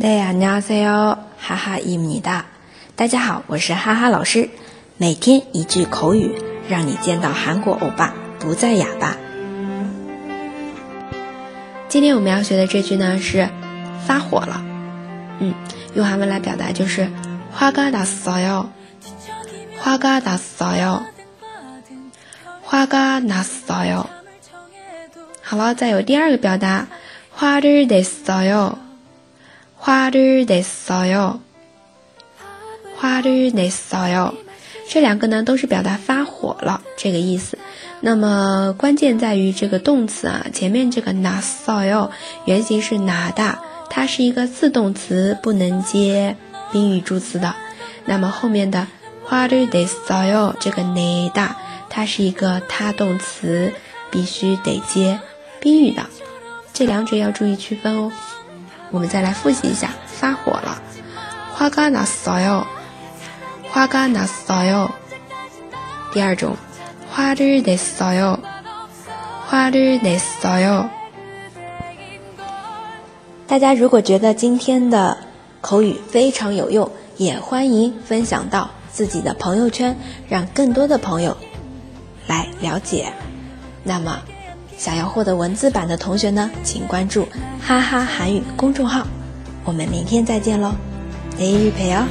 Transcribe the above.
네안녕하세 요， 哈哈伊姆尼达，大家好，我是哈哈老师。每天一句口语，让你见到韩国欧巴不再哑巴。今天我们要学的这句呢是“发火了”，嗯，用韩文来表达就是“화가났어요”，화가났어 요， 화가났어 요。 好了，再有第二个表达，화를냈어 요。 화를냈어 요， 화를냈어 요， 这两个呢都是表达发火了这个意思。那么关键在于这个动词啊，前面这个났어 요， 原型是拿大，它是一个自动词，不能接宾语助词的。那么后面的화를냈어 요， 这个내 다， 它是一个他动词，必须得接宾语的。这两者要注意区分哦。 我们再来复习一下，发火了，화가났어 요， 화가났어 요。 第二种，화를냈어 요， 화를냈어 요。 大家如果觉得今天的口语非常有用，也欢迎分享到自己的朋友圈，让更多的朋友来了解。那么。 想要获得文字版的同学呢，请关注哈哈韩语公众号。我们明天再见喽，每日陪哦。